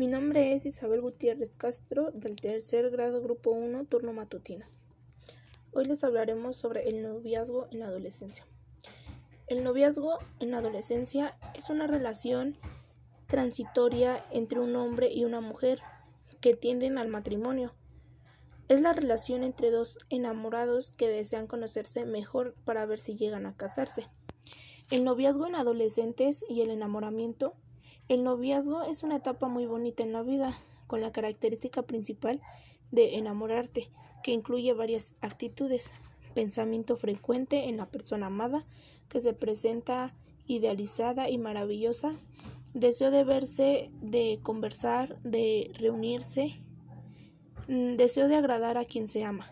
Mi nombre es Isabel Gutiérrez Castro, del tercer grado Grupo 1, turno matutino. Hoy les hablaremos sobre el noviazgo en la adolescencia. El noviazgo en la adolescencia es una relación transitoria entre un hombre y una mujer que tienden al matrimonio. Es la relación entre dos enamorados que desean conocerse mejor para ver si llegan a casarse. El noviazgo en adolescentes y el enamoramiento. El noviazgo es una etapa muy bonita en la vida, con la característica principal de enamorarte, que incluye varias actitudes, pensamiento frecuente en la persona amada, que se presenta idealizada y maravillosa, deseo de verse, de conversar, de reunirse, mm, deseo de agradar a quien se ama,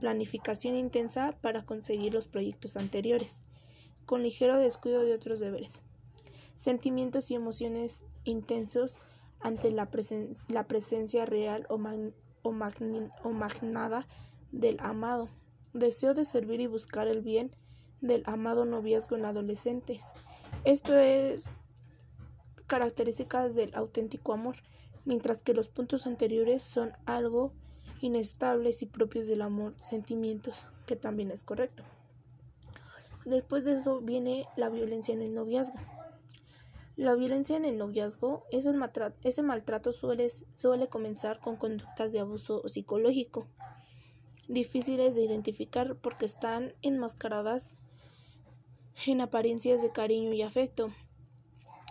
planificación intensa para conseguir los proyectos anteriores con ligero descuido de otros deberes. Sentimientos y emociones intensos ante la, presencia real o, o, magnada del amado. Deseo de servir y buscar el bien del amado noviazgo en adolescentes. Esto es características del auténtico amor, mientras que los puntos anteriores son algo inestables y propios del amor, sentimientos, que también es correcto. Después de eso viene la violencia en el noviazgo. La violencia en el noviazgo, ese maltrato, ese maltrato suele, comenzar con conductas de abuso psicológico, difíciles de identificar porque están enmascaradas en apariencias de cariño y afecto.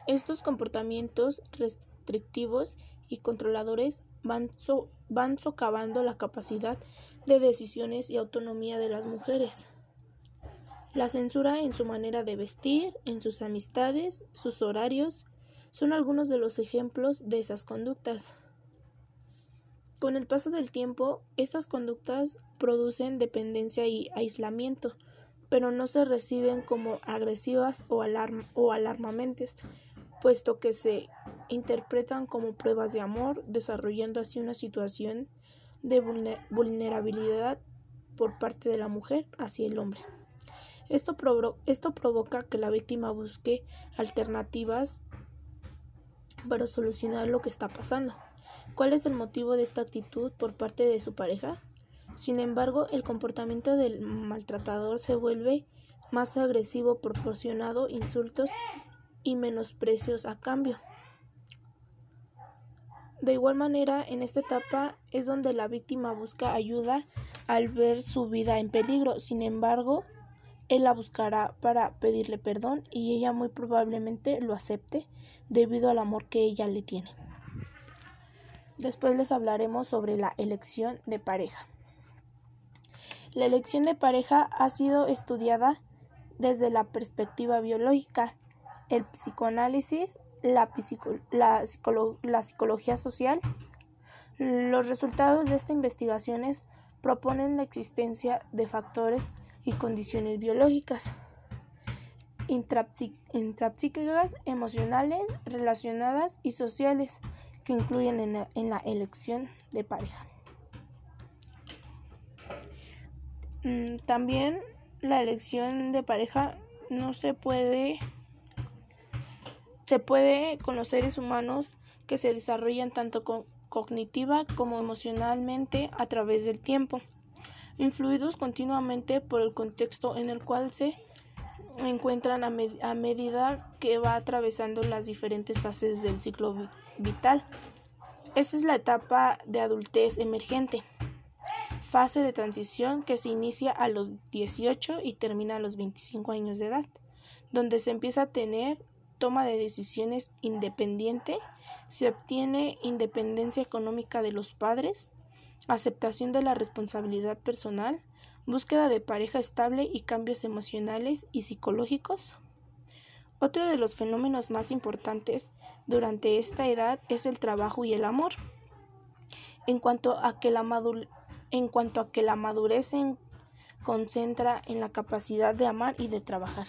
Estos comportamientos restrictivos y controladores van socavando la capacidad de decisiones y autonomía de las mujeres. La censura en su manera de vestir, en sus amistades, sus horarios, son algunos de los ejemplos de esas conductas. Con el paso del tiempo, estas conductas producen dependencia y aislamiento, pero no se reciben como agresivas o, o alarmantes, puesto que se interpretan como pruebas de amor, desarrollando así una situación de vulnerabilidad por parte de la mujer hacia el hombre. Esto, esto provoca que la víctima busque alternativas para solucionar lo que está pasando. ¿Cuál es el motivo de esta actitud por parte de su pareja? Sin embargo, el comportamiento del maltratador se vuelve más agresivo proporcionado insultos y menosprecios a cambio. De igual manera, en esta etapa es donde la víctima busca ayuda al ver su vida en peligro. Sin embargo, él la buscará para pedirle perdón y ella muy probablemente lo acepte debido al amor que ella le tiene. Después les hablaremos sobre la elección de pareja. La elección de pareja ha sido estudiada desde la perspectiva biológica, el psicoanálisis, la, la, psicología social. Los resultados de estas investigaciones proponen la existencia de factores y condiciones biológicas, intrapsíquicas, emocionales, relacionadas y sociales que incluyen en la, en la elección de pareja. Mm, también la elección de pareja no se puede se puede con los seres humanos que se desarrollan tanto cognitiva como emocionalmente a través del tiempo influidos continuamente por el contexto en el cual se encuentran a, medida que va atravesando las diferentes fases del ciclo vital. Esta es la etapa de adultez emergente, fase de transición que se inicia a los 18 y termina a los 25 años de edad, donde se empieza a tener toma de decisiones independiente, se obtiene independencia económica de los padres, aceptación de la responsabilidad personal, búsqueda de pareja estable y cambios emocionales y psicológicos. Otro de los fenómenos más importantes durante esta edad es el trabajo y el amor. En cuanto a que la, en cuanto a que la madurez se concentra en la capacidad de amar y de trabajar.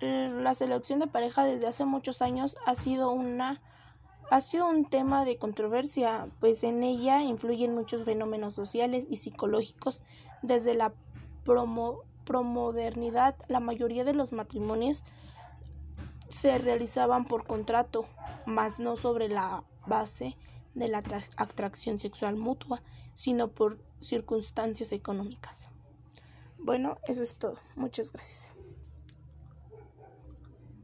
La selección de pareja desde hace muchos años ha sido una ha sido un tema de controversia, pues en ella influyen muchos fenómenos sociales y psicológicos. Desde la promodernidad, la mayoría de los matrimonios se realizaban por contrato, mas no sobre la base de la atracción sexual mutua, sino por circunstancias económicas. Bueno, eso es todo. Muchas gracias.